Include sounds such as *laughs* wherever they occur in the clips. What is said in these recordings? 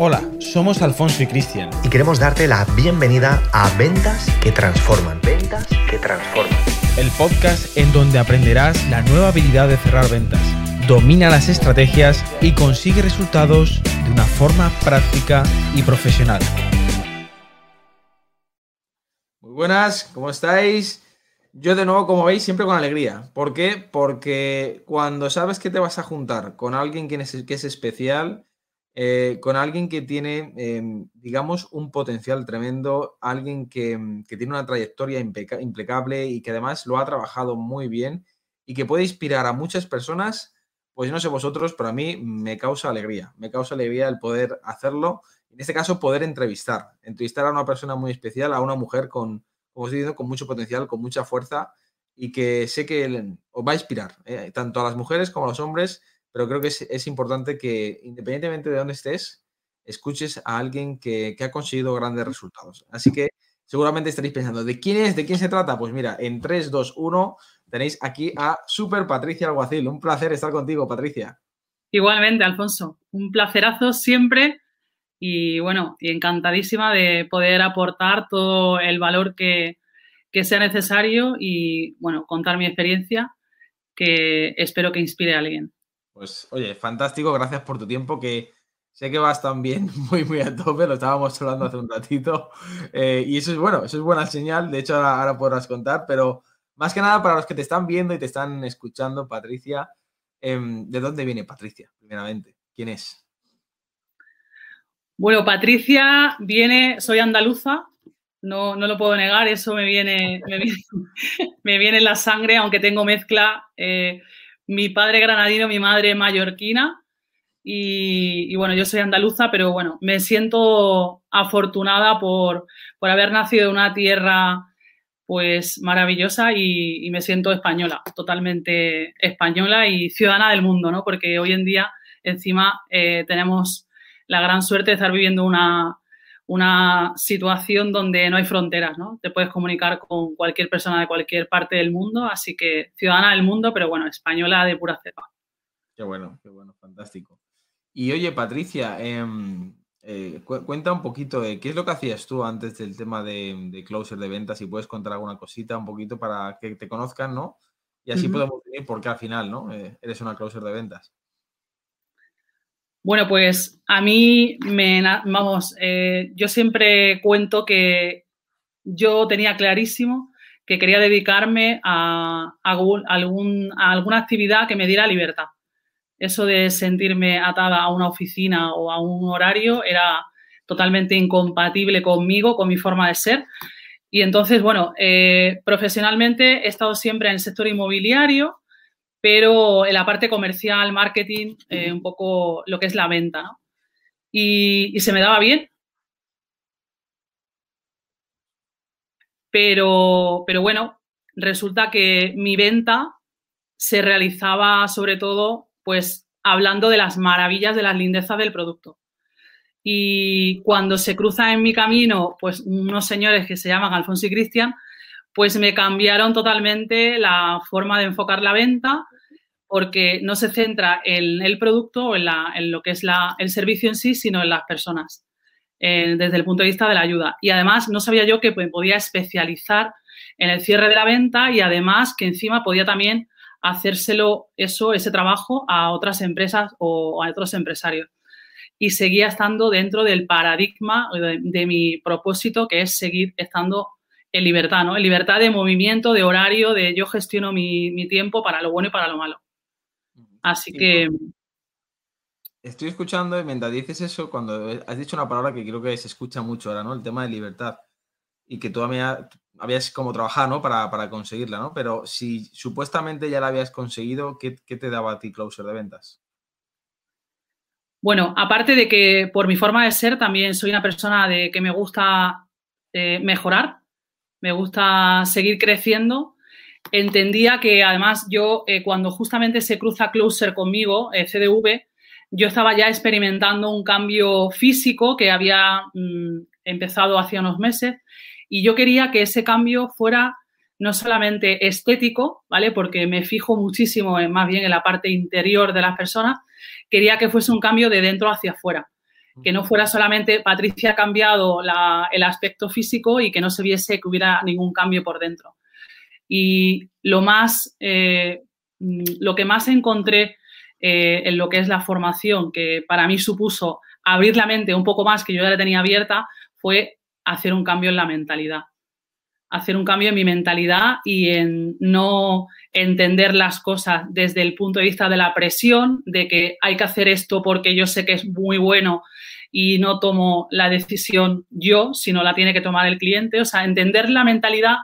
Hola, somos Alfonso y Cristian. Y queremos darte la bienvenida a Ventas que Transforman. Ventas que Transforman. El podcast en donde aprenderás la nueva habilidad de cerrar ventas. Domina las estrategias y consigue resultados de una forma práctica y profesional. Muy buenas, ¿cómo estáis? Yo de nuevo, como veis, siempre con alegría. ¿Por qué? Porque cuando sabes que te vas a juntar con alguien que es, que es especial, eh, con alguien que tiene, em, digamos, un potencial tremendo, alguien que, em, tiene una trayectoria impecable y que además lo ha trabajado muy bien y que puede inspirar a muchas personas, pues no sé vosotros, pero a mí me causa alegría, me causa alegría el poder hacerlo, en este caso poder entrevistar, entrevistar a una persona muy especial, a una mujer con, como he dicho, con mucho potencial, con mucha fuerza y que sé que os va a inspirar, eh, tanto a las mujeres como a los hombres, pero creo que es, importante que independientemente de dónde estés, escuches a alguien que, ha conseguido grandes resultados. Así que seguramente estaréis pensando, ¿de quién es? ¿De quién se trata? Pues mira, en 3, 2, 1 tenéis aquí a Super Patricia Alguacil. Un placer estar contigo, Patricia. Igualmente, Alfonso. Un placerazo siempre y bueno, encantadísima de poder aportar todo el valor que, que sea necesario y bueno, contar mi experiencia que espero que inspire a alguien. Pues oye, fantástico, gracias por tu tiempo, que sé que vas también *laughs* muy, muy a tope, lo estábamos hablando hace un ratito, eh, y eso es bueno, eso es buena señal, de hecho ahora, podrás contar, pero más que nada para los que te están viendo y te están escuchando, Patricia, em, ¿de dónde viene Patricia, primeramente? ¿Quién es? Bueno, Patricia viene, soy andaluza, no, no lo puedo negar, eso me viene, me viene, *laughs* en la sangre, aunque tengo mezcla eh, mi padre granadino, mi madre mallorquina. Y, bueno, yo soy andaluza, pero bueno, me siento afortunada por, haber nacido en una tierra pues maravillosa y, me siento española, totalmente española y ciudadana del mundo, ¿no? Porque hoy en día encima eh, tenemos la gran suerte de estar viviendo una, una situación donde no hay fronteras, ¿no? Te puedes comunicar con cualquier persona de cualquier parte del mundo, así que ciudadana del mundo, pero bueno, española de pura cepa. Qué bueno, qué bueno, fantástico. Y oye, Patricia, em, eh, cuenta un poquito de qué es lo que hacías tú antes del tema de, closer de ventas, si puedes contar alguna cosita un poquito para que te conozcan, ¿no? Y así podemos ver por qué al final, ¿no? Eh, eres una closer de ventas. Bueno, pues a mí me, vamos, eh, yo siempre cuento que yo tenía clarísimo que quería dedicarme a, algún, a alguna actividad que me diera libertad. Eso de sentirme atada a una oficina o a un horario era totalmente incompatible conmigo, con mi forma de ser. Y entonces, bueno, eh, profesionalmente he estado siempre en el sector inmobiliario, pero en la parte comercial, marketing, eh, un poco lo que es la venta, ¿no? Y, se me daba bien. Pero, pero bueno, resulta que mi venta se realizaba sobre todo, pues, hablando de las maravillas, de las lindezas del producto. Y cuando se cruzan en mi camino, pues, unos señores que se llaman Alfonso y Cristian, pues me cambiaron totalmente la forma de enfocar la venta porque no se centra en el producto o en, lo que es el servicio en sí, sino en las personas, eh, desde el punto de vista de la ayuda. Y además no sabía yo que me podía especializar en el cierre de la venta y además que encima podía también hacérselo eso, ese trabajo a otras empresas o a otros empresarios. Y seguía estando dentro del paradigma de mi propósito, que es seguir estando en libertad, ¿no? En libertad de movimiento, de horario, de yo gestiono mi, tiempo para lo bueno y para lo malo. Así que... Estoy escuchando y mientras dices eso, cuando has dicho una palabra que creo que se escucha mucho ahora, ¿no? El tema de libertad. Y que tú habías como trabajado, ¿no? Para, para, conseguirla, ¿no? Pero si supuestamente ya la habías conseguido, ¿qué, ¿qué, te daba a ti Closer de ventas? Bueno, aparte de que por mi forma de ser también soy una persona de que me gusta eh, mejorar, me gusta seguir creciendo. Entendía que además yo, eh, cuando justamente se cruza Closer conmigo, eh, CDV, yo estaba ya experimentando un cambio físico que había mm, empezado hace unos meses y yo quería que ese cambio fuera no solamente estético, ¿vale? Porque me fijo muchísimo más bien en la parte interior de las personas, quería que fuese un cambio de dentro hacia afuera. que no fuera solamente Patricia ha cambiado el aspecto físico y que no se viese que hubiera ningún cambio por dentro. Y lo más, eh, lo que más encontré eh, en lo que es la formación, que para mí supuso abrir la mente un poco más, que yo ya la tenía abierta, fue hacer un cambio en la mentalidad. Hacer un cambio en mi mentalidad y en no entender las cosas desde el punto de vista de la presión, de que hay que hacer esto porque yo sé que es muy bueno y no tomo la decisión yo, sino la tiene que tomar el cliente. O sea, entender la mentalidad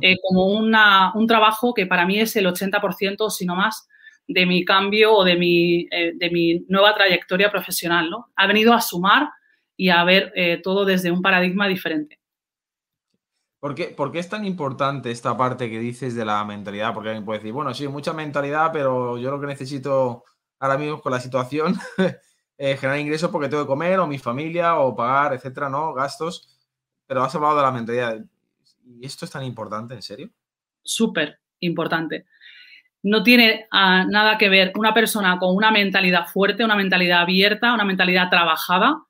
eh, como un trabajo que para mí es el 80%, si no más, de mi cambio o de mi, eh, de mi nueva trayectoria profesional. ¿no? Ha venido a sumar y a ver eh, todo desde un paradigma diferente. ¿Por qué, ¿Por qué, es tan importante esta parte que dices de la mentalidad? Porque alguien puede decir, bueno, sí, mucha mentalidad, pero yo lo que necesito ahora mismo con la situación es *laughs* generar ingresos porque tengo que comer, o mi familia, o pagar, etcétera, ¿no? Gastos. Pero has hablado de la mentalidad. ¿Y esto es tan importante, en serio? Súper importante no tiene ah, nada que ver una persona con una mentalidad fuerte, una mentalidad abierta, una mentalidad trabajada.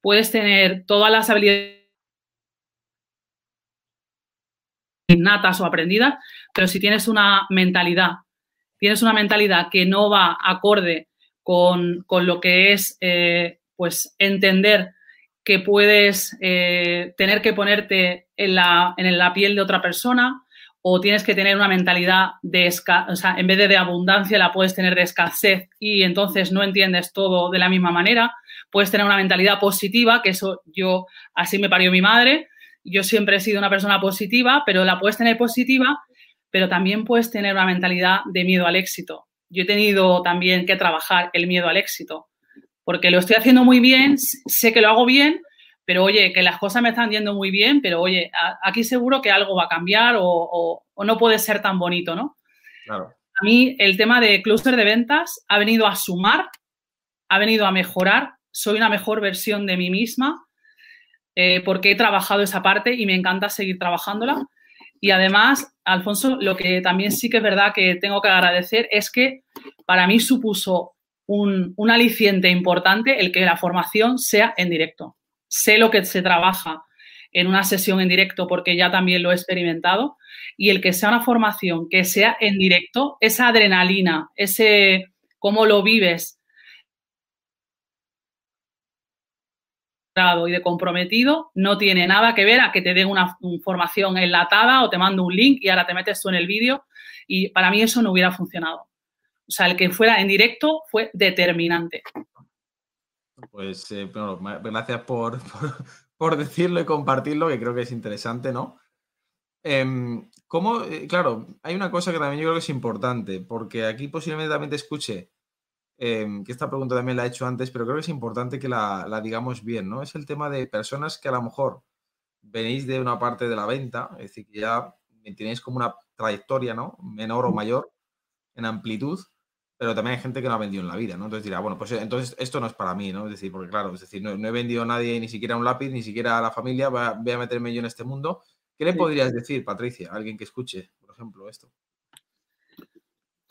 Puedes tener todas las habilidades innatas o aprendidas, pero si tienes una mentalidad, tienes una mentalidad que no va acorde con, lo que es eh, pues entender que puedes eh, tener que ponerte en la, en la piel de otra persona, o tienes que tener una mentalidad de, o sea, en vez de de abundancia la puedes tener de escasez y entonces no entiendes todo de la misma manera. Puedes tener una mentalidad positiva, que eso yo, así me parió mi madre. Yo siempre he sido una persona positiva, pero la puedes tener positiva, pero también puedes tener una mentalidad de miedo al éxito. Yo he tenido también que trabajar el miedo al éxito, porque lo estoy haciendo muy bien, sé que lo hago bien, pero oye, que las cosas me están yendo muy bien, pero oye, aquí seguro que algo va a cambiar o, no puede ser tan bonito, ¿no? Claro. A mí el tema de clúster de ventas ha venido a sumar, ha venido a mejorar, soy una mejor versión de mí misma eh, porque he trabajado esa parte y me encanta seguir trabajándola. Y además, Alfonso, lo que también sí que es verdad que tengo que agradecer es que para mí supuso un, un aliciente importante el que la formación sea en directo sé lo que se trabaja en una sesión en directo porque ya también lo he experimentado y el que sea una formación que sea en directo, esa adrenalina, ese cómo lo vives y de comprometido no tiene nada que ver a que te den una formación enlatada o te mando un link y ahora te metes tú en el vídeo y para mí eso no hubiera funcionado. O sea, el que fuera en directo fue determinante. Pues eh, gracias *laughs* por, por, decirlo y compartirlo, que creo que es interesante, ¿no? Em, ¿Cómo? Eh, claro, hay una cosa que también yo creo que es importante, porque aquí posiblemente también te escuche, em, que esta pregunta también la he hecho antes, pero creo que es importante que la, la, digamos bien, ¿no? Es el tema de personas que a lo mejor venís de una parte de la venta, es decir, que ya tenéis como una trayectoria, ¿no? Menor o mayor en amplitud, pero también hay gente que no ha vendido en la vida, ¿no? Entonces dirá, bueno, pues entonces esto no es para mí, ¿no? Es decir, porque claro, es decir, no, he vendido a nadie, ni siquiera un lápiz, ni siquiera a la familia, voy a, meterme yo en este mundo. ¿Qué le podrías decir, Patricia, a alguien que escuche, por ejemplo, esto?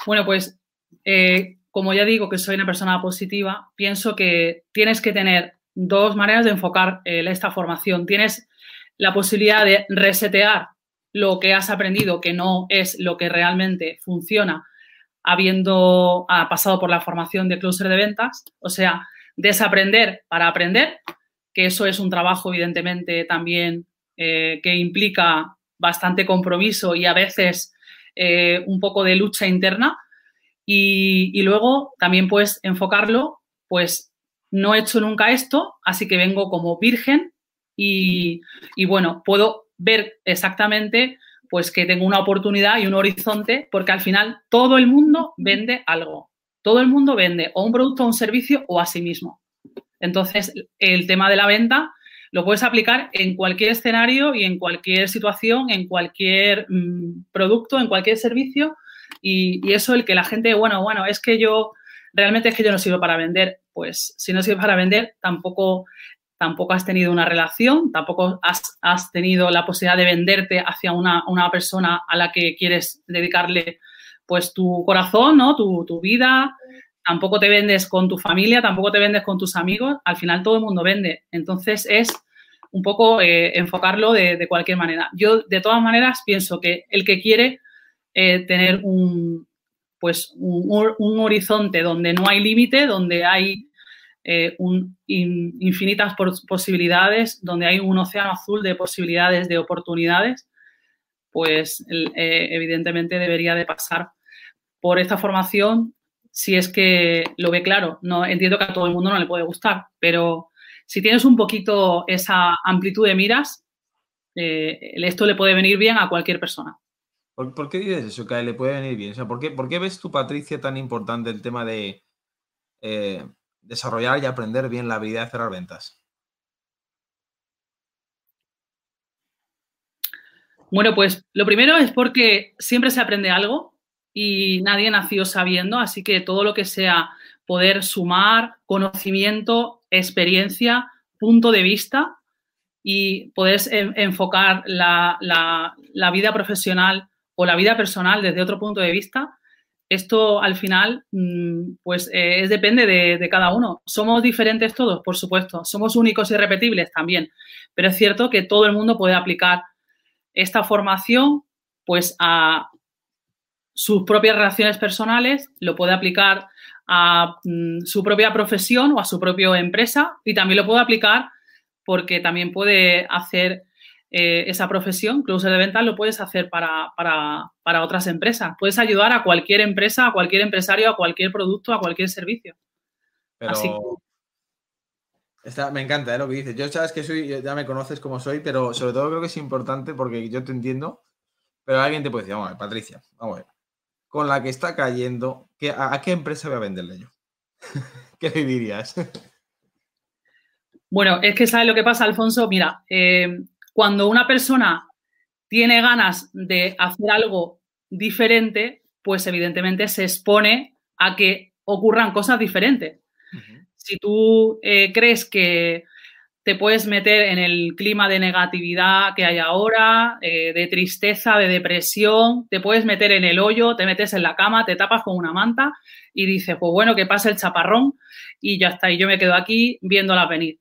Bueno, pues eh, como ya digo que soy una persona positiva, pienso que tienes que tener dos maneras de enfocar eh, esta formación. Tienes la posibilidad de resetear lo que has aprendido, que no es lo que realmente funciona, habiendo pasado por la formación de closer de ventas, o sea, desaprender para aprender, que eso es un trabajo evidentemente también eh, que implica bastante compromiso y a veces eh, un poco de lucha interna. Y, luego también puedes enfocarlo, pues no he hecho nunca esto, así que vengo como virgen y bueno, puedo ver exactamente pues que tengo una oportunidad y un horizonte, porque al final todo el mundo vende algo. Todo el mundo vende o un producto o un servicio o a sí mismo. Entonces, el tema de la venta lo puedes aplicar en cualquier escenario y en cualquier situación, en cualquier mm, producto, en cualquier servicio. Y, y, eso, el que la gente, bueno, bueno, es que yo, realmente es que yo no sirvo para vender. Pues si no sirve para vender, tampoco tampoco has tenido una relación, tampoco has, tenido la posibilidad de venderte hacia una, persona a la que quieres dedicarle pues tu corazón, ¿no? tu, vida, tampoco te vendes con tu familia, tampoco te vendes con tus amigos, al final todo el mundo vende. Entonces es un poco eh, enfocarlo de, cualquier manera. Yo, de todas maneras, pienso que el que quiere eh, tener un, pues, un, horizonte donde no hay límite, donde hay eh, infinitas posibilidades, donde hay un océano azul de posibilidades, de oportunidades, pues evidentemente debería de pasar por esta formación si es que lo ve claro. No entiendo que a todo el mundo no le puede gustar, pero si tienes un poquito esa amplitud de miras, eh, esto le puede venir bien a cualquier persona. ¿Por, qué dices eso, que le puede venir bien? O sea, ¿por, qué, ¿por qué ves tú, Patricia, tan importante el tema de eh, desarrollar y aprender bien la habilidad de cerrar ventas? Bueno, pues lo primero es porque siempre se aprende algo y nadie nació sabiendo, así que todo lo que sea poder sumar conocimiento, experiencia, punto de vista y poder enfocar la, vida profesional o la vida personal desde otro punto de vista, esto al final, mm, pues eh, es, depende de, cada uno. ¿Somos diferentes todos? Por supuesto. ¿Somos únicos y repetibles? También. Pero es cierto que todo el mundo puede aplicar esta formación pues a sus propias relaciones personales, lo puede aplicar a mm, su propia profesión o a su propia empresa y también lo puede aplicar porque también puede hacer eh, esa profesión, closer de ventas, lo puedes hacer para, otras empresas. Puedes ayudar a cualquier empresa, a cualquier empresario, a cualquier producto, a cualquier servicio. Pero me encanta ¿eh? lo que dices. Yo sabes que soy, ya me conoces como soy, pero sobre todo creo que es importante porque yo te entiendo, pero alguien te puede decir, vamos a ver, Patricia, vamos a ver con la que está cayendo, a, qué empresa voy a venderle yo? *laughs* ¿Qué le dirías? *laughs* Bueno, es que sabes lo que pasa, Alfonso. Mira, eh, cuando una persona tiene ganas de hacer algo diferente, pues evidentemente se expone a que ocurran cosas diferentes. Si tú eh, crees que te puedes meter en el clima de negatividad que hay ahora, eh, de tristeza, de depresión, te puedes meter en el hoyo, te metes en la cama, te tapas con una manta y dices, pues bueno, que pase el chaparrón y ya está, y yo me quedo aquí viéndola venir.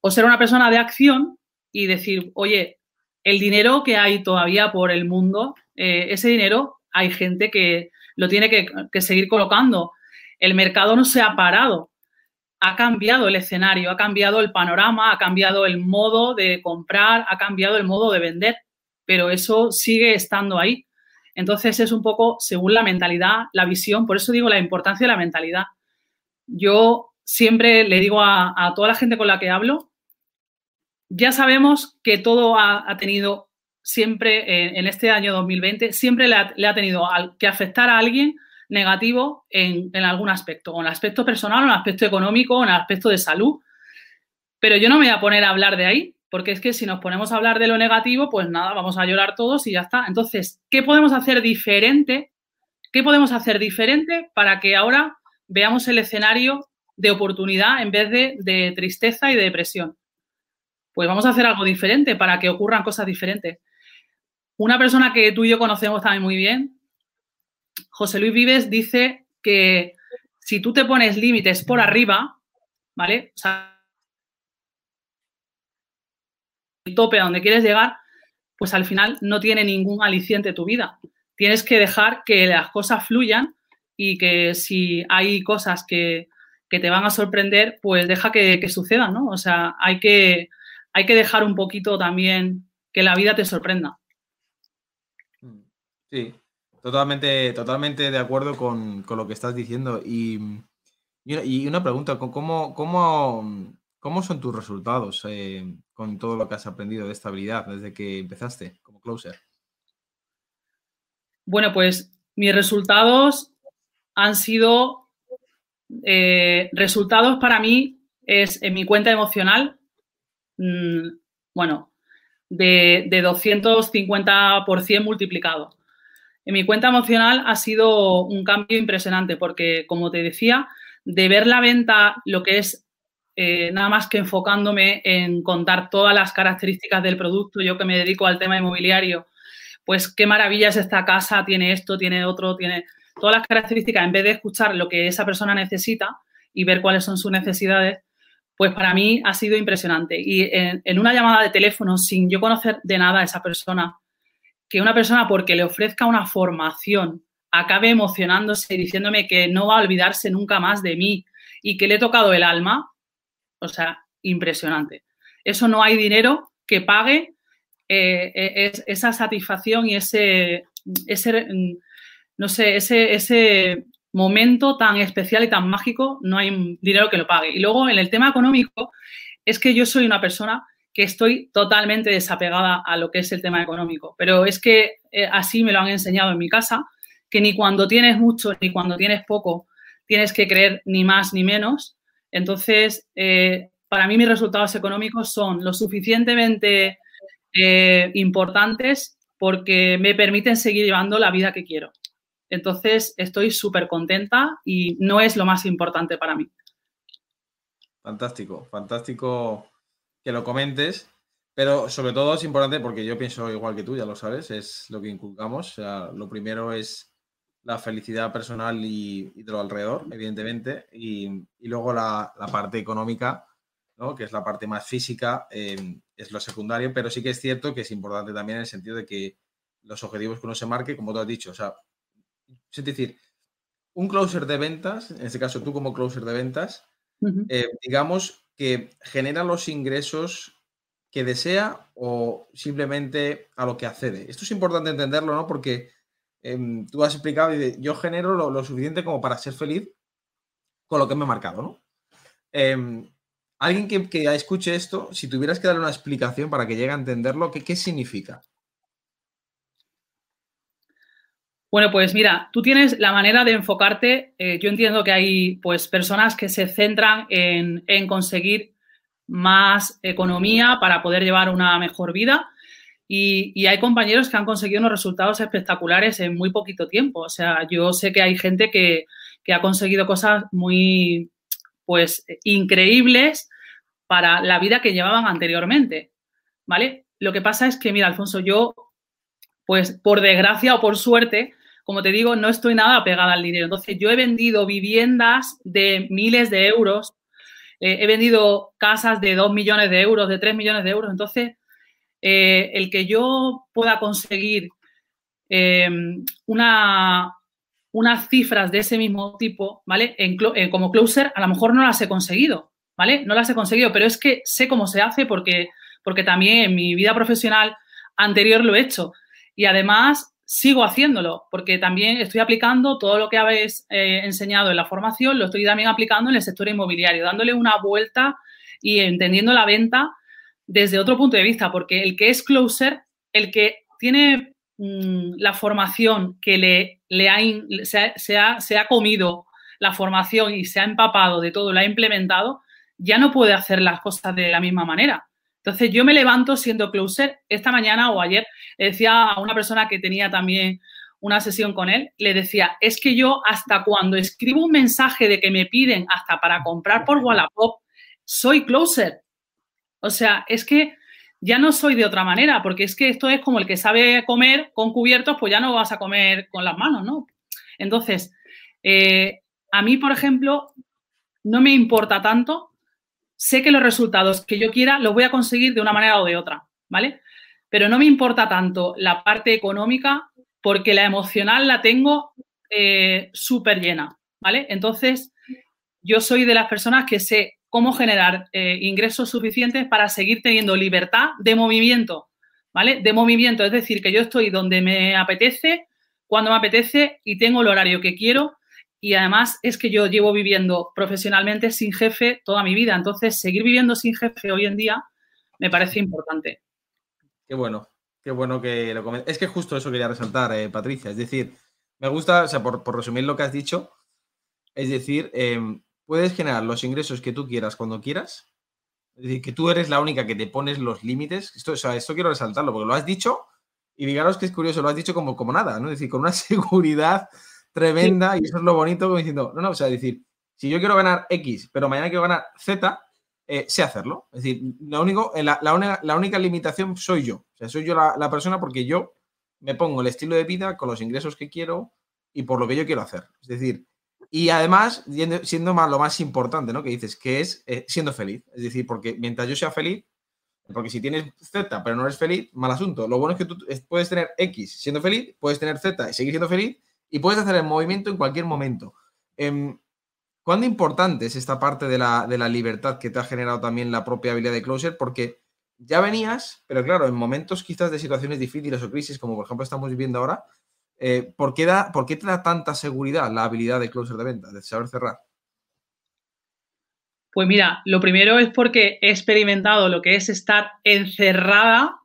O ser una persona de acción y decir, oye, el dinero que hay todavía por el mundo, eh, ese dinero hay gente que lo tiene que seguir colocando. El mercado no se ha parado ha cambiado el escenario, ha cambiado el panorama, ha cambiado el modo de comprar, ha cambiado el modo de vender, pero eso sigue estando ahí. Entonces es un poco según la mentalidad, la visión, por eso digo la importancia de la mentalidad. Yo siempre le digo a, toda la gente con la que hablo, ya sabemos que todo ha, tenido siempre en, este año 2020, siempre le ha, le ha tenido que afectar a alguien negativo en, algún aspecto, o en el aspecto personal, o en el aspecto económico, o en el aspecto de salud. Pero yo no me voy a poner a hablar de ahí, porque es que si nos ponemos a hablar de lo negativo, pues nada, vamos a llorar todos y ya está. Entonces, ¿qué podemos hacer diferente? ¿Qué podemos hacer diferente para que ahora veamos el escenario de oportunidad en vez de, de tristeza y de depresión? Pues vamos a hacer algo diferente para que ocurran cosas diferentes. Una persona que tú y yo conocemos también muy bien, José Luis Vives dice que si tú te pones límites por arriba, ¿vale? O sea, el tope a donde quieres llegar, pues al final no tiene ningún aliciente tu vida. Tienes que dejar que las cosas fluyan y que si hay cosas que, te van a sorprender, pues deja que, que, sucedan, ¿no? O sea, hay que, hay que dejar un poquito también que la vida te sorprenda. Sí, Totalmente, totalmente de acuerdo con, lo que estás diciendo. Y, y una pregunta, ¿cómo, cómo, cómo son tus resultados eh, con todo lo que has aprendido de estabilidad desde que empezaste como closer? Bueno, pues mis resultados han sido, eh, resultados para mí es en mi cuenta emocional, mm, bueno, de, de 250% multiplicado. En mi cuenta emocional ha sido un cambio impresionante porque, como te decía, de ver la venta, lo que es eh, nada más que enfocándome en contar todas las características del producto, yo que me dedico al tema inmobiliario, pues qué maravillas esta casa, tiene esto, tiene otro, tiene todas las características, en vez de escuchar lo que esa persona necesita y ver cuáles son sus necesidades, pues para mí ha sido impresionante. Y en, una llamada de teléfono, sin yo conocer de nada a esa persona, que una persona porque le ofrezca una formación acabe emocionándose y diciéndome que no va a olvidarse nunca más de mí y que le he tocado el alma, o sea, impresionante. Eso no hay dinero que pague eh, eh, esa satisfacción y ese, ese no sé, ese, ese momento tan especial y tan mágico, no hay dinero que lo pague. Y luego en el tema económico, es que yo soy una persona que estoy totalmente desapegada a lo que es el tema económico, pero es que eh, así me lo han enseñado en mi casa, que ni cuando tienes mucho ni cuando tienes poco tienes que creer ni más ni menos. Entonces, eh, para mí mis resultados económicos son lo suficientemente eh, importantes porque me permiten seguir llevando la vida que quiero. Entonces, estoy súper contenta y no es lo más importante para mí. Fantástico, fantástico que lo comentes, pero sobre todo es importante porque yo pienso igual que tú, ya lo sabes, es lo que inculcamos. O sea, lo primero es la felicidad personal y, de lo alrededor, evidentemente, y, luego la, parte económica, ¿no? que es la parte más física, eh, es lo secundario, pero sí que es cierto que es importante también en el sentido de que los objetivos que uno se marque, como tú has dicho, o sea, es decir, un closer de ventas, en este caso tú como closer de ventas, eh, digamos que genera los ingresos que desea o simplemente a lo que accede. Esto es importante entenderlo, ¿no? Porque em, tú has explicado y yo genero lo, suficiente como para ser feliz con lo que me he marcado, ¿no? Em, alguien que, que, escuche esto, si tuvieras que darle una explicación para que llegue a entenderlo, ¿qué, qué significa? Bueno, pues mira, tú tienes la manera de enfocarte. Eh, yo entiendo que hay pues personas que se centran en, conseguir más economía para poder llevar una mejor vida. Y, hay compañeros que han conseguido unos resultados espectaculares en muy poquito tiempo. O sea, yo sé que hay gente que, que ha conseguido cosas muy, pues, increíbles para la vida que llevaban anteriormente. ¿Vale? Lo que pasa es que, mira, Alfonso, yo, pues, por desgracia o por suerte, como te digo, no estoy nada apegada al dinero. Entonces, yo he vendido viviendas de miles de euros, eh, he vendido casas de 2 millones de euros, de 3 millones de euros. Entonces, eh, el que yo pueda conseguir em, una, unas cifras de ese mismo tipo, ¿vale? En, como closer, a lo mejor no las he conseguido, ¿vale? No las he conseguido, pero es que sé cómo se hace porque, porque también en mi vida profesional anterior lo he hecho. Y además, sigo haciéndolo, porque también estoy aplicando todo lo que habéis eh, enseñado en la formación, lo estoy también aplicando en el sector inmobiliario, dándole una vuelta y entendiendo la venta desde otro punto de vista, porque el que es closer, el que tiene mm, la formación que le, le ha, se, ha, se, ha, comido la formación y se ha empapado de todo, la ha implementado, ya no puede hacer las cosas de la misma manera. Entonces yo me levanto siendo closer. Esta mañana o ayer le decía a una persona que tenía también una sesión con él, le decía, es que yo hasta cuando escribo un mensaje de que me piden hasta para comprar por Wallapop, soy closer. O sea, es que ya no soy de otra manera, porque es que esto es como el que sabe comer con cubiertos, pues ya no vas a comer con las manos, ¿no? Entonces, eh, a mí, por ejemplo, no me importa tanto sé que los resultados que yo quiera los voy a conseguir de una manera o de otra, ¿vale? Pero no me importa tanto la parte económica porque la emocional la tengo eh, súper llena, ¿vale? Entonces, yo soy de las personas que sé cómo generar eh, ingresos suficientes para seguir teniendo libertad de movimiento, ¿vale? De movimiento, es decir, que yo estoy donde me apetece, cuando me apetece y tengo el horario que quiero y además es que yo llevo viviendo profesionalmente sin jefe toda mi vida. Entonces, seguir viviendo sin jefe hoy en día me parece importante. Qué bueno, qué bueno que lo comentes. Es que justo eso quería resaltar, eh, Patricia. Es decir, me gusta, o sea, por, resumir lo que has dicho, es decir, em, puedes generar los ingresos que tú quieras cuando quieras. Es decir, que tú eres la única que te pones los límites. Esto, o sea, esto quiero resaltarlo porque lo has dicho y digamos que es curioso, lo has dicho como, como nada, ¿no? Es decir, con una *laughs* seguridad tremenda y eso es lo bonito, como diciendo, no, no, o sea, decir, si yo quiero ganar X, pero mañana quiero ganar Z, eh, sé hacerlo. Es decir, lo único, eh, la, la, única, limitación soy yo. O sea, soy yo la, persona porque yo me pongo el estilo de vida con los ingresos que quiero y por lo que yo quiero hacer. Es decir, y además, siendo más, lo más importante, ¿no? Que dices, que es eh, siendo feliz. Es decir, porque mientras yo sea feliz, porque si tienes Z pero no eres feliz, mal asunto. Lo bueno es que tú puedes tener X siendo feliz, puedes tener Z y seguir siendo feliz, y puedes hacer el movimiento en cualquier momento. Em, ¿Cuán importante es esta parte de la, de la, libertad que te ha generado también la propia habilidad de Closer? Porque ya venías, pero claro, en momentos quizás de situaciones difíciles o crisis, como por ejemplo estamos viviendo ahora, eh, ¿por, qué da, ¿por, qué te da tanta seguridad la habilidad de Closer de venta, de saber cerrar? Pues mira, lo primero es porque he experimentado lo que es estar encerrada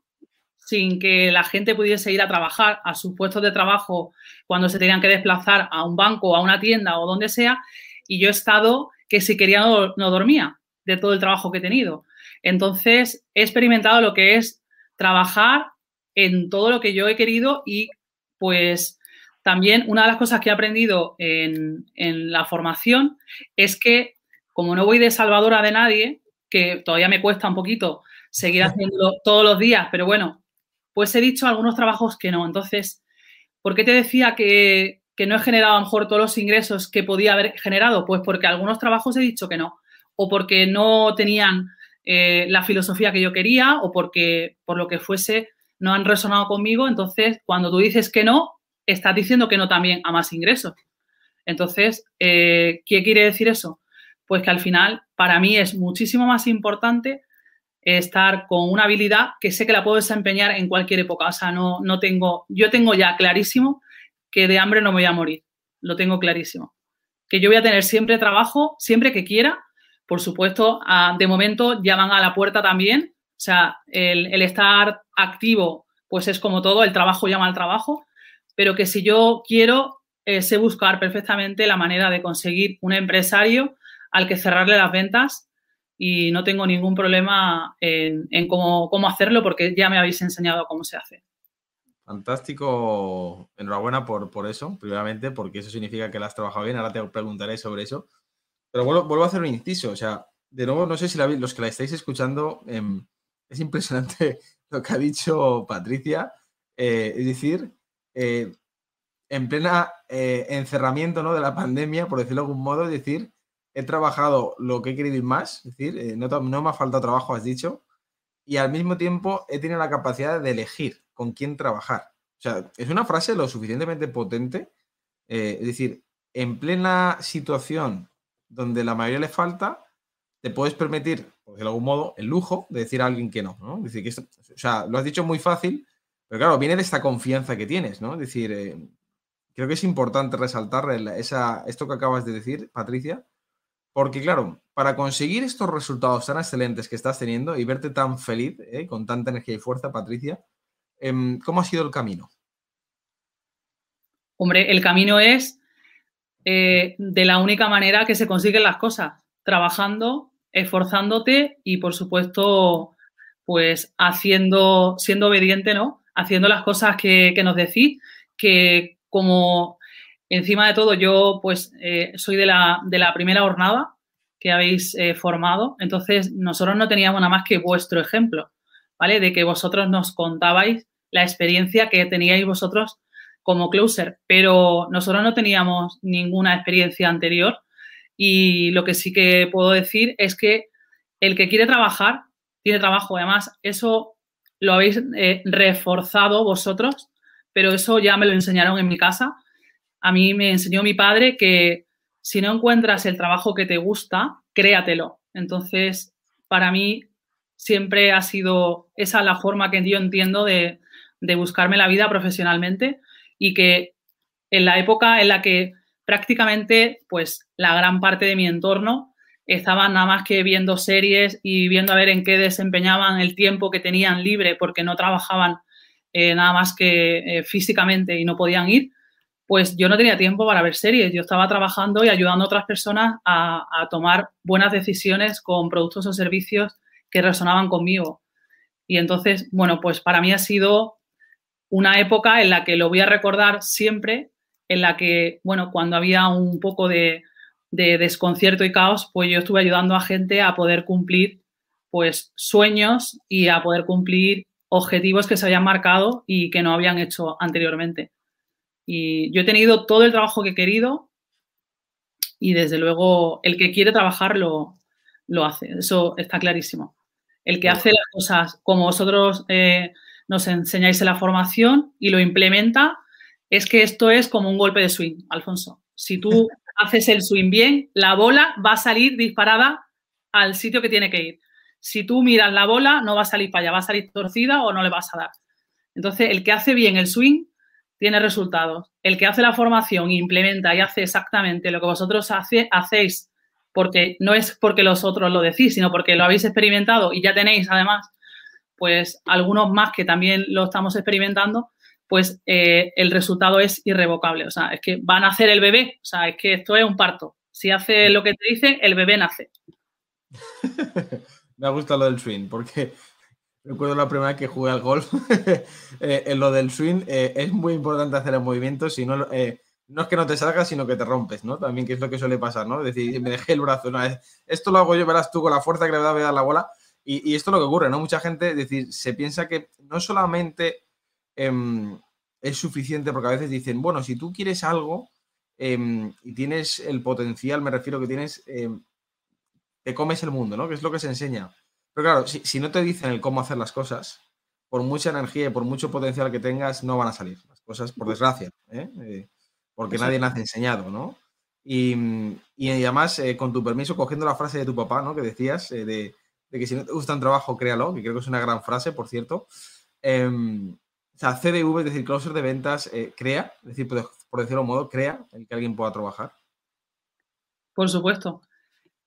sin que la gente pudiese ir a trabajar a sus puestos de trabajo cuando se tenían que desplazar a un banco, a una tienda o donde sea. Y yo he estado que si quería no, no dormía de todo el trabajo que he tenido. Entonces, he experimentado lo que es trabajar en todo lo que yo he querido y pues también una de las cosas que he aprendido en, en la formación es que como no voy de salvadora de nadie, que todavía me cuesta un poquito seguir *laughs* haciéndolo todos los días, pero bueno, pues he dicho algunos trabajos que no. Entonces, ¿por qué te decía que, no he generado a lo mejor todos los ingresos que podía haber generado? Pues porque algunos trabajos he dicho que no, o porque no tenían eh, la filosofía que yo quería, o porque por lo que fuese no han resonado conmigo. Entonces, cuando tú dices que no, estás diciendo que no también a más ingresos. Entonces, eh, ¿qué quiere decir eso? pues que al final para mí es muchísimo más importante estar con una habilidad que sé que la puedo desempeñar en cualquier época. O sea, no, no tengo, yo tengo ya clarísimo que de hambre no me voy a morir. Lo tengo clarísimo. Que yo voy a tener siempre trabajo, siempre que quiera. Por supuesto, de momento ya van a la puerta también. O sea, el, estar activo, pues es como todo, el trabajo llama al trabajo. Pero que si yo quiero, eh, sé buscar perfectamente la manera de conseguir un empresario al que cerrarle las ventas y no tengo ningún problema en, cómo, hacerlo porque ya me habéis enseñado cómo se hace. Fantástico. Enhorabuena por, por eso, primeramente, porque eso significa que la has trabajado bien. Ahora te preguntaré sobre eso. Pero vuelvo, a hacer un inciso. O sea, de nuevo, no sé si los que la estáis escuchando, em, es impresionante *laughs* lo que ha dicho Patricia. Eh, es decir, eh, en plena eh, encerramiento ¿no? de la pandemia, por decirlo de algún modo, es decir, he trabajado lo que he querido ir más, es decir, eh, no, me ha faltado trabajo, has dicho, y al mismo tiempo he tenido la capacidad de elegir con quién trabajar. O sea, es una frase lo suficientemente potente, eh, es decir, en plena situación donde la mayoría le falta, te puedes permitir, por de algún modo, el lujo de decir a alguien que no, ¿no? decir, que o sea, lo has dicho muy fácil, pero claro, viene de esta confianza que tienes, ¿no? Es decir, eh, creo que es importante resaltar esa, esto que acabas de decir, Patricia, porque, claro, para conseguir estos resultados tan excelentes que estás teniendo y verte tan feliz, ¿eh? con tanta energía y fuerza, Patricia, em, ¿cómo ha sido el camino? Hombre, el camino es eh, de la única manera que se consiguen las cosas, trabajando, esforzándote y, por supuesto, pues haciendo, siendo obediente, ¿no? Haciendo las cosas que, que nos decís, que como Encima de todo, yo pues eh, soy de la, de la, primera jornada que habéis eh, formado, entonces nosotros no teníamos nada más que vuestro ejemplo, ¿vale? De que vosotros nos contabais la experiencia que teníais vosotros como closer, pero nosotros no teníamos ninguna experiencia anterior y lo que sí que puedo decir es que el que quiere trabajar, tiene trabajo. Además, eso lo habéis eh, reforzado vosotros, pero eso ya me lo enseñaron en mi casa a mí me enseñó mi padre que si no encuentras el trabajo que te gusta, créatelo. Entonces, para mí siempre ha sido esa la forma que yo entiendo de, buscarme la vida profesionalmente y que en la época en la que prácticamente pues la gran parte de mi entorno estaba nada más que viendo series y viendo a ver en qué desempeñaban el tiempo que tenían libre porque no trabajaban eh, nada más que eh, físicamente y no podían ir, pues yo no tenía tiempo para ver series. Yo estaba trabajando y ayudando a otras personas a, tomar buenas decisiones con productos o servicios que resonaban conmigo. Y entonces, bueno, pues para mí ha sido una época en la que lo voy a recordar siempre, en la que, bueno, cuando había un poco de, de desconcierto y caos, pues yo estuve ayudando a gente a poder cumplir, pues, sueños y a poder cumplir objetivos que se habían marcado y que no habían hecho anteriormente. Y yo he tenido todo el trabajo que he querido y desde luego el que quiere trabajar lo, hace, eso está clarísimo. El que hace las cosas como vosotros eh, nos enseñáis en la formación y lo implementa, es que esto es como un golpe de swing, Alfonso. Si tú *laughs* haces el swing bien, la bola va a salir disparada al sitio que tiene que ir. Si tú miras la bola, no va a salir para allá, va a salir torcida o no le vas a dar. Entonces, el que hace bien el swing tiene resultados. El que hace la formación, implementa y hace exactamente lo que vosotros hacéis, porque no es porque los otros lo decís, sino porque lo habéis experimentado y ya tenéis además, pues algunos más que también lo estamos experimentando, pues eh, el resultado es irrevocable. O sea, es que van a hacer el bebé. O sea, es que esto es un parto. Si hace lo que te dice, el bebé nace. *laughs* Me ha gustado lo del swing, porque recuerdo la primera vez que jugué al golf. *laughs* Eh, en lo del swing eh, es muy importante hacer el movimiento, si no, no es que no te salga, sino que te rompes, ¿no? También, que es lo que suele pasar, ¿no? Es decir, me dejé el brazo. esto lo hago yo, verás tú, con la fuerza que le voy a dar la bola. Y, y, esto es lo que ocurre, ¿no? Mucha gente, decir, se piensa que no solamente Em, es suficiente porque a veces dicen, bueno, si tú quieres algo em, y tienes el potencial, me refiero que tienes, em, te comes el mundo, ¿no? Que es lo que se enseña. Pero claro, si, no te dicen el cómo hacer las cosas, por mucha energía y por mucho potencial que tengas, no van a salir las cosas, por desgracia, ¿eh? Eh, porque nadie las ha enseñado, ¿no? Y, además, eh, con tu permiso, cogiendo la frase de tu papá, ¿no? Que decías, de, de, que si no te gusta un trabajo, créalo, que creo que es una gran frase, por cierto. O sea, CDV, es decir, closer de ventas, crea, es decir, por, decirlo de modo, crea el que alguien pueda trabajar. Por supuesto.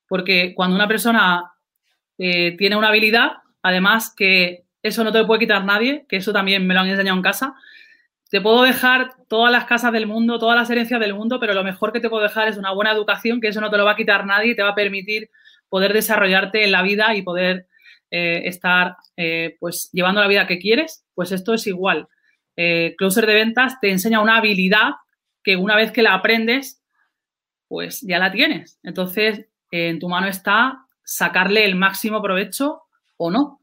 Porque cuando una persona eh, tiene una habilidad, además que eso no te lo puede quitar nadie, que eso también me lo han enseñado en casa, te puedo dejar todas las casas del mundo, todas las herencias del mundo, pero lo mejor que te puedo dejar es una buena educación, que eso no te lo va a quitar nadie y te va a permitir poder desarrollarte en la vida y poder eh, estar pues llevando la vida que quieres pues esto es igual. Eh, closer de ventas te enseña una habilidad que una vez que la aprendes, pues ya la tienes. Entonces, en tu mano está sacarle el máximo provecho o no.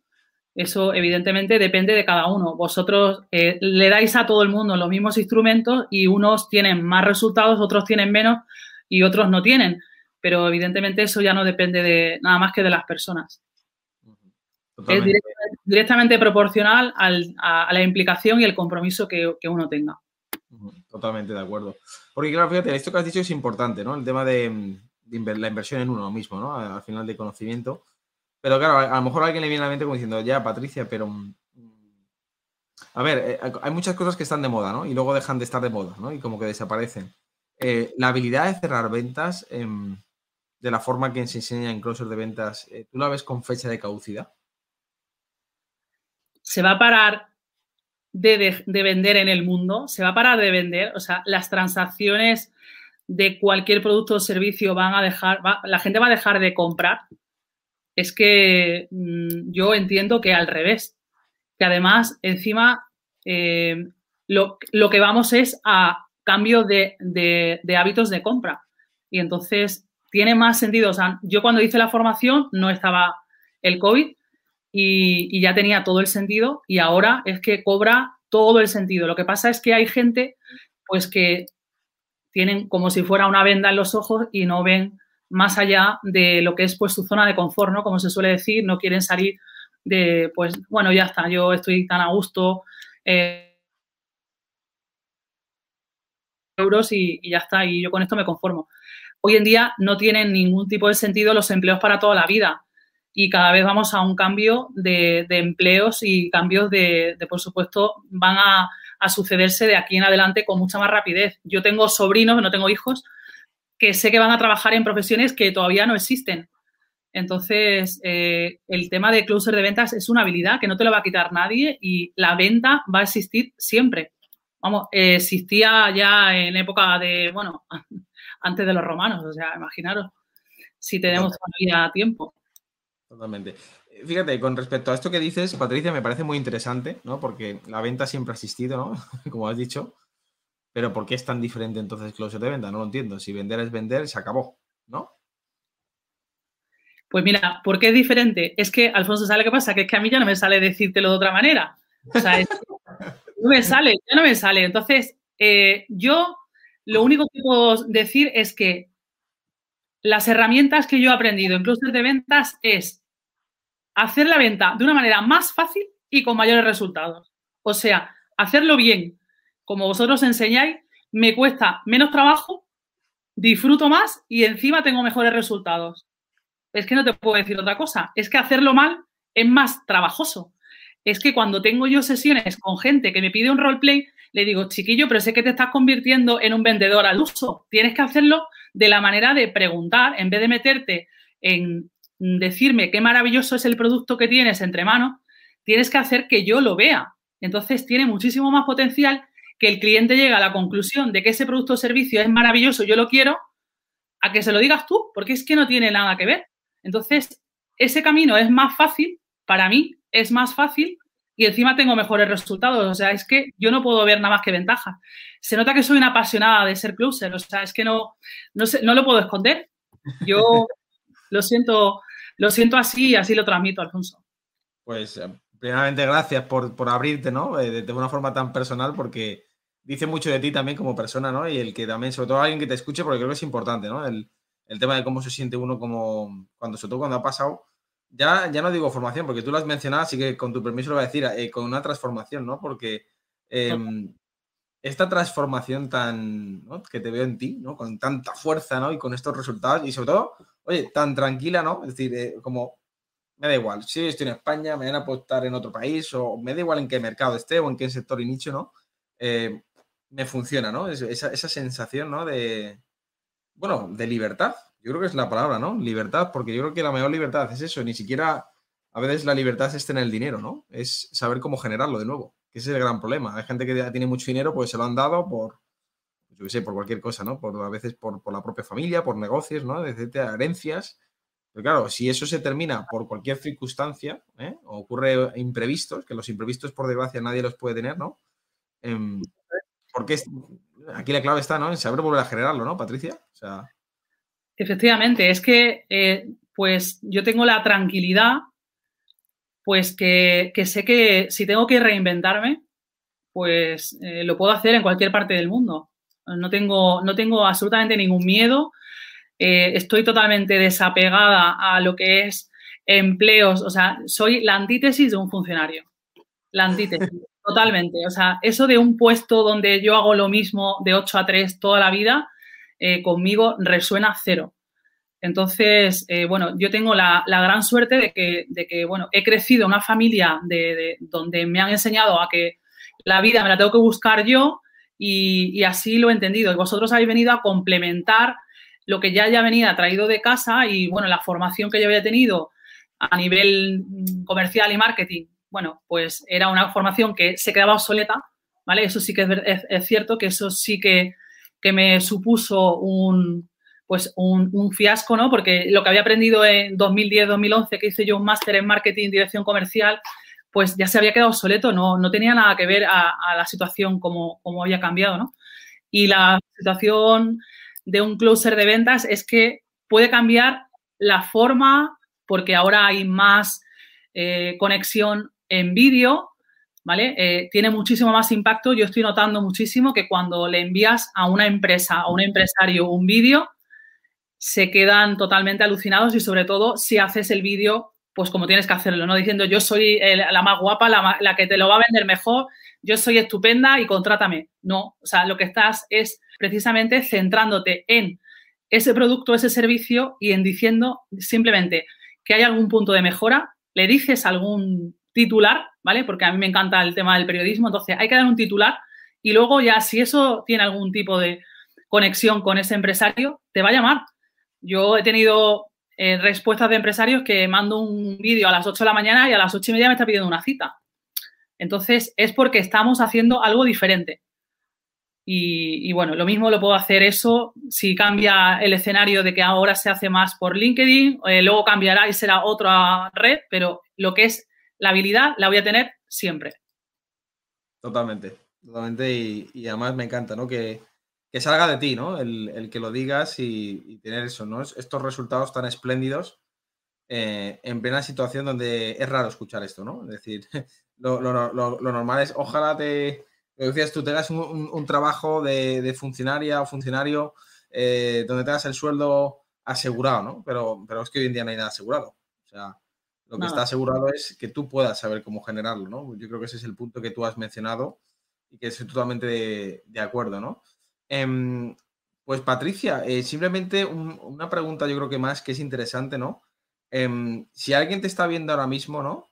Eso evidentemente depende de cada uno. Vosotros eh, le dais a todo el mundo los mismos instrumentos y unos tienen más resultados, otros tienen menos y otros no tienen. Pero evidentemente eso ya no depende de nada más que de las personas. Es directamente, proporcional a, la implicación y el compromiso que, uno tenga. Totalmente de acuerdo. Porque claro, fíjate, esto que has dicho es importante, ¿no? El tema de, la inversión en uno mismo, ¿no? Al final de conocimiento. Pero claro, a, lo mejor a alguien le viene a la mente como diciendo, ya, Patricia, pero... Mm, a ver, eh, hay muchas cosas que están de moda, ¿no? Y luego dejan de estar de moda, ¿no? Y como que desaparecen. Eh, la habilidad de cerrar ventas em, de la forma que se enseña en Closer de ventas, eh, ¿tú la ves con fecha de caducidad? se va a parar de, vender en el mundo, se va a parar de vender, o sea, las transacciones de cualquier producto o servicio van a dejar, la gente va a dejar de comprar. Es que mm, yo entiendo que al revés, que además encima eh, lo, que vamos es a cambio de, de, hábitos de compra. Y entonces tiene más sentido. O sea, yo cuando hice la formación no estaba el COVID, y, ya tenía todo el sentido y ahora es que cobra todo el sentido. Lo que pasa es que hay gente pues que tienen como si fuera una venda en los ojos y no ven más allá de lo que es pues su zona de confort, ¿no? Como se suele decir, no quieren salir de, pues, bueno, ya está, yo estoy tan a gusto, eh, euros y, y, ya está, y yo con esto me conformo. Hoy en día no tienen ningún tipo de sentido los empleos para toda la vida y cada vez vamos a un cambio de, empleos y cambios de, por supuesto, van a, sucederse de aquí en adelante con mucha más rapidez. Yo tengo sobrinos, no tengo hijos, que sé que van a trabajar en profesiones que todavía no existen. Entonces, eh, el tema de closer de ventas es una habilidad que no te lo va a quitar nadie y la venta va a existir siempre. Vamos, existía ya en época de, bueno, *laughs* antes de los romanos, o sea, imaginaros si tenemos todavía tiempo. Totalmente. Fíjate, con respecto a esto que dices, Patricia, me parece muy interesante, ¿no? Porque la venta siempre ha existido, ¿no? *laughs* Como has dicho. Pero ¿por qué es tan diferente entonces closet de venta? No lo entiendo. Si vender es vender, se acabó, ¿no? Pues mira, ¿por qué es diferente? Es que, Alfonso, ¿sabe qué pasa? Que es que a mí ya no me sale decírtelo de otra manera. O sea, *laughs* no me sale, ya no me sale. Entonces, eh, yo lo único que puedo decir es que las herramientas que yo he aprendido en clúster de ventas es hacer la venta de una manera más fácil y con mayores resultados. O sea, hacerlo bien, como vosotros enseñáis, me cuesta menos trabajo, disfruto más y encima tengo mejores resultados. Es que no te puedo decir otra cosa. Es que hacerlo mal es más trabajoso. Es que cuando tengo yo sesiones con gente que me pide un roleplay, le digo, chiquillo, pero sé que te estás convirtiendo en un vendedor al uso. Tienes que hacerlo de la manera de preguntar, en vez de meterte en decirme qué maravilloso es el producto que tienes entre manos, tienes que hacer que yo lo vea. Entonces tiene muchísimo más potencial que el cliente llegue a la conclusión de que ese producto o servicio es maravilloso, yo lo quiero, a que se lo digas tú, porque es que no tiene nada que ver. Entonces, ese camino es más fácil, para mí es más fácil y encima tengo mejores resultados. O sea, es que yo no puedo ver nada más que ventajas. Se nota que soy una apasionada de ser closer, o sea, es que no, no, no lo puedo esconder. Yo lo siento, lo siento así y así lo transmito, Alfonso. Pues, eh, primeramente, gracias por, abrirte, ¿no? Eh, de, una forma tan personal, porque dice mucho de ti también como persona, ¿no? Y el que también, sobre todo alguien que te escuche, porque creo que es importante, ¿no? El, el tema de cómo se siente uno como cuando, sobre todo cuando ha pasado ya, ya no digo formación, porque tú lo has mencionado, así que con tu permiso lo voy a decir, eh, con una transformación, ¿no? Porque em, esta transformación tan, ¿no? que te veo en ti, ¿no? Con tanta fuerza, ¿no? Y con estos resultados, y sobre todo, oye, tan tranquila, ¿no? Es decir, eh, como, me da igual, si estoy en España, me van a apostar en otro país, o me da igual en qué mercado esté, o en qué sector y nicho, ¿no? Eh, me funciona, ¿no? Esa, esa sensación, ¿no? De, bueno, de libertad, yo creo que es la palabra, ¿no? Libertad, porque yo creo que la mayor libertad es eso, ni siquiera a veces la libertad es tener el dinero, ¿no? Es saber cómo generarlo de nuevo, que ese es el gran problema. Hay gente que ya tiene mucho dinero, pues se lo han dado por, yo qué sé, por cualquier cosa, ¿no? A veces por, la propia familia, por negocios, ¿no? De herencias. Pero claro, si eso se termina por cualquier circunstancia, ¿eh? o ocurre imprevistos, que los imprevistos, por desgracia, nadie los puede tener, ¿no? Em, porque aquí la clave está, ¿no? En saber volver a generarlo, ¿no, Patricia? Efectivamente, es que eh, pues yo tengo la tranquilidad, pues que, sé que si tengo que reinventarme, pues eh, lo puedo hacer en cualquier parte del mundo. No tengo, no tengo absolutamente ningún miedo. Eh, estoy totalmente desapegada a lo que es empleos. O sea, soy la antítesis de un funcionario. La antítesis, *laughs* totalmente. O sea, eso de un puesto donde yo hago lo mismo de 8 a 3 toda la vida, eh, conmigo resuena cero. Entonces, eh, bueno, yo tengo la, gran suerte de que, bueno, he crecido en una familia de, donde me han enseñado a que la vida me la tengo que buscar yo y, así lo he entendido. Y vosotros habéis venido a complementar lo que ya ya venía traído de casa y, bueno, la formación que yo había tenido a nivel comercial y marketing, bueno, pues era una formación que se quedaba obsoleta, ¿vale? Eso sí que es cierto que eso sí que que me supuso un, pues un, fiasco, ¿no? Porque lo que había aprendido en 2010-2011, que hice yo un máster en marketing dirección comercial, pues ya se había quedado obsoleto, no, no tenía nada que ver a, la situación como, como, había cambiado, ¿no? Y la situación de un closer de ventas es que puede cambiar la forma, porque ahora hay más eh, conexión en vídeo, ¿vale? Eh, tiene muchísimo más impacto. Yo estoy notando muchísimo que cuando le envías a una empresa, a un empresario un vídeo, se quedan totalmente alucinados y sobre todo si haces el vídeo, pues como tienes que hacerlo, ¿no? Diciendo yo soy la más guapa, la, la, que te lo va a vender mejor, yo soy estupenda y contrátame. No, o sea, lo que estás es precisamente centrándote en ese producto, ese servicio y en diciendo simplemente que hay algún punto de mejora, le dices algún titular, ¿vale? Porque a mí me encanta el tema del periodismo, entonces hay que dar un titular y luego ya si eso tiene algún tipo de conexión con ese empresario, te va a llamar. Yo he tenido respuestas de empresarios que mando un vídeo a las 8 de la mañana y a las 8 y media me está pidiendo una cita. Entonces es porque estamos haciendo algo diferente. Y, bueno, lo mismo lo puedo hacer eso si cambia el escenario de que ahora se hace más por LinkedIn, eh, luego cambiará y será otra red, pero lo que es la habilidad la voy a tener siempre. Totalmente, totalmente. Y, además me encanta, ¿no? Que, salga de ti, ¿no? El, que lo digas y, tener eso, ¿no? Estos resultados tan espléndidos eh, en plena situación donde es raro escuchar esto, ¿no? Es decir, *laughs* lo, normal es, ojalá te, Lo decías tú, tengas un, un, trabajo de, funcionaria o funcionario eh, donde tengas el sueldo asegurado, ¿no? Pero, pero es que hoy en día no hay nada asegurado. O sea, lo que está asegurado es que tú puedas saber cómo generarlo, ¿no? Yo creo que ese es el punto que tú has mencionado y que estoy totalmente de, acuerdo, ¿no? Em, pues Patricia, eh, simplemente una pregunta yo creo que más que es interesante, ¿no? Em, si alguien te está viendo ahora mismo, ¿no?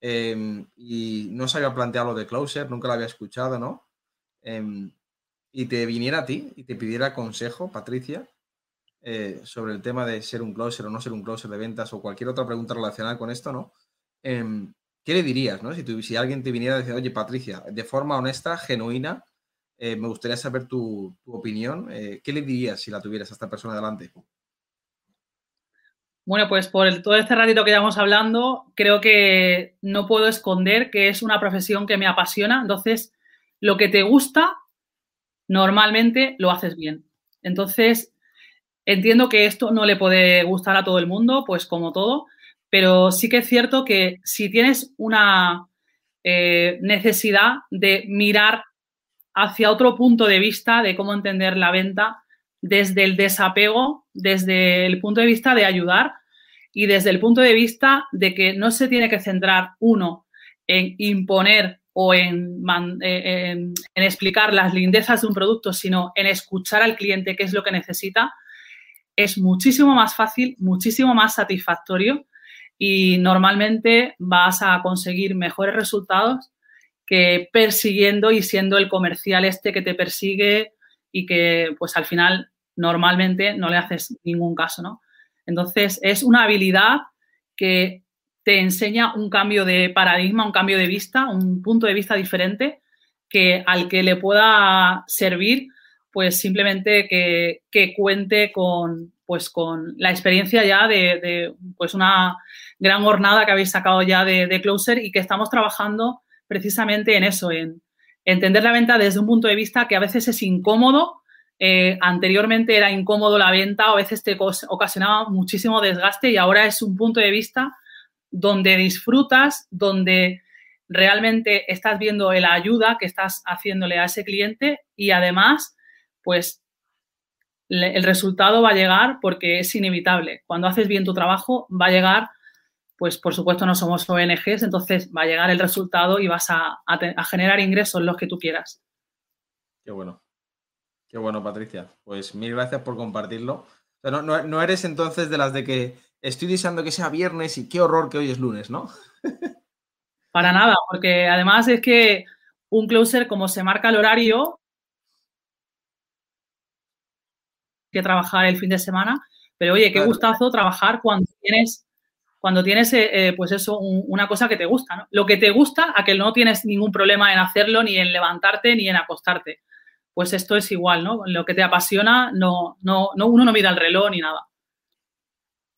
Em, y no se había planteado lo de Closer, nunca lo había escuchado, ¿no? Y te viniera a ti y te pidiera consejo, Patricia, eh, sobre el tema de ser un closer o no ser un closer de ventas o cualquier otra pregunta relacionada con esto, ¿no? ¿Qué le dirías, ¿no? Si, si alguien te viniera a decir, oye, Patricia, de forma honesta, genuina, eh, me gustaría saber tu, opinión, eh, ¿qué le dirías si la tuvieras a esta persona delante? Bueno, pues por todo este ratito que llevamos hablando, creo que no puedo esconder que es una profesión que me apasiona. Entonces, lo que te gusta, normalmente lo haces bien. Entonces, entiendo que esto no le puede gustar a todo el mundo, pues como todo, pero sí que es cierto que si tienes una eh, necesidad de mirar hacia otro punto de vista de cómo entender la venta, desde el desapego, desde el punto de vista de ayudar y desde el punto de vista de que no se tiene que centrar uno en imponer o en, en, explicar las lindezas de un producto, sino en escuchar al cliente qué es lo que necesita, es muchísimo más fácil, muchísimo más satisfactorio y normalmente vas a conseguir mejores resultados que persiguiendo y siendo el comercial este que te persigue y que pues al final normalmente no le haces ningún caso, ¿no? Entonces, es una habilidad que te enseña un cambio de paradigma, un cambio de vista, un punto de vista diferente que al que le pueda servir, pues simplemente que, cuente con, pues con la experiencia ya de, pues una gran jornada que habéis sacado ya de, de Closer y que estamos trabajando precisamente en eso, en entender la venta desde un punto de vista que a veces es incómodo eh, anteriormente era incómodo la venta, a veces te ocasionaba muchísimo desgaste y ahora es un punto de vista donde disfrutas, donde realmente estás viendo la ayuda que estás haciéndole a ese cliente y además, pues el resultado va a llegar porque es inevitable. Cuando haces bien tu trabajo, va a llegar, pues por supuesto no somos ONGs, entonces va a llegar el resultado y vas a, a generar ingresos los que tú quieras. Qué bueno. Qué bueno, Patricia. Pues mil gracias por compartirlo. no, eres entonces de las de que estoy deseando que sea viernes y qué horror que hoy es lunes, ¿no? *laughs* Para nada, porque además es que un closer, como se marca el horario, que trabajar el fin de semana, pero oye, qué gustazo trabajar cuando tienes, cuando tienes eh, eh, pues eso, una cosa que te gusta, ¿no? Lo que te gusta, a que no tienes ningún problema en hacerlo, ni en levantarte, ni en acostarte pues esto es igual, ¿no? Lo que te apasiona, no, no, no, uno no mira el reloj ni nada.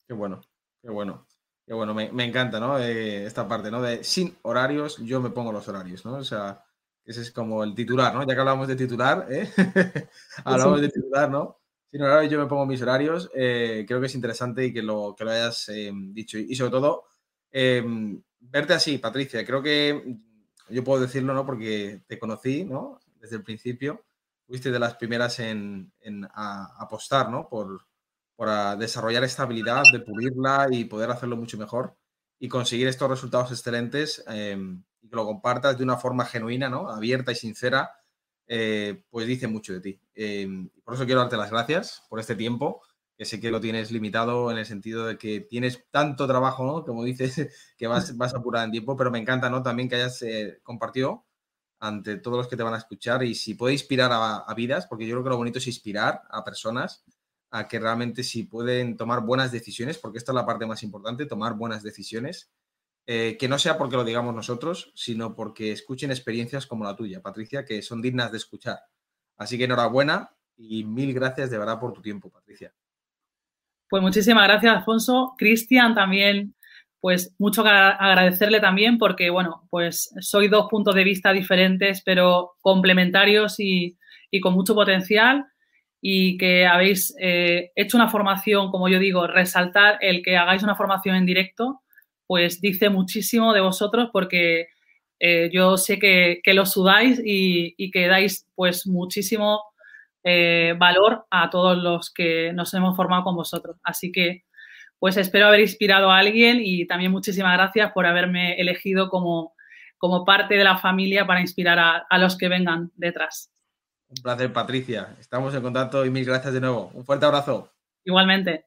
Qué bueno, qué bueno. Qué bueno, me, encanta, ¿no? Eh, esta parte, ¿no? De sin horarios, yo me pongo los horarios, ¿no? O sea, ese es como el titular, ¿no? Ya que hablamos de titular, ¿eh? *laughs* hablamos de titular, ¿no? Yo me pongo mis horarios. Eh, creo que es interesante y que lo, que lo hayas eh, dicho. Y sobre todo, verte así, Patricia. Creo que yo puedo decirlo, ¿no? Porque te conocí, ¿no? Desde el principio fuiste de las primeras en, apostar, ¿no? Por, desarrollar esta habilidad, de pulirla y poder hacerlo mucho mejor y conseguir estos resultados excelentes em, y que lo compartas de una forma genuina, ¿no? Abierta y sincera, eh, pues dice mucho de ti. Em, por eso quiero darte las gracias por este tiempo, que sé que lo tienes limitado en el sentido de que tienes tanto trabajo. Como dices, *laughs* que vas, vas apurada en tiempo, pero me encanta, ¿no? También que hayas eh, compartido ante todos los que te van a escuchar y si puede inspirar a, vidas, porque yo creo que lo bonito es inspirar a personas a que realmente si pueden tomar buenas decisiones, porque esta es la parte más importante, tomar buenas decisiones, eh, que no sea porque lo digamos nosotros, sino porque escuchen experiencias como la tuya, Patricia, que son dignas de escuchar. Así que enhorabuena y mil gracias de verdad por tu tiempo, Patricia. Pues muchísimas gracias, Alfonso. Cristian, también pues mucho agradecerle también porque, bueno, pues soy dos puntos de vista diferentes, pero complementarios y, con mucho potencial y que habéis eh, hecho una formación, como yo digo, resaltar el que hagáis una formación en directo, pues dice muchísimo de vosotros porque eh, yo sé que, lo sudáis y, que dais pues muchísimo eh, valor a todos los que nos hemos formado con vosotros. Así que pues espero haber inspirado a alguien y también muchísimas gracias por haberme elegido como, como parte de la familia para inspirar a, a los que vengan detrás. Un placer, Patricia. Estamos en contacto y mil gracias de nuevo. Un fuerte abrazo. Igualmente.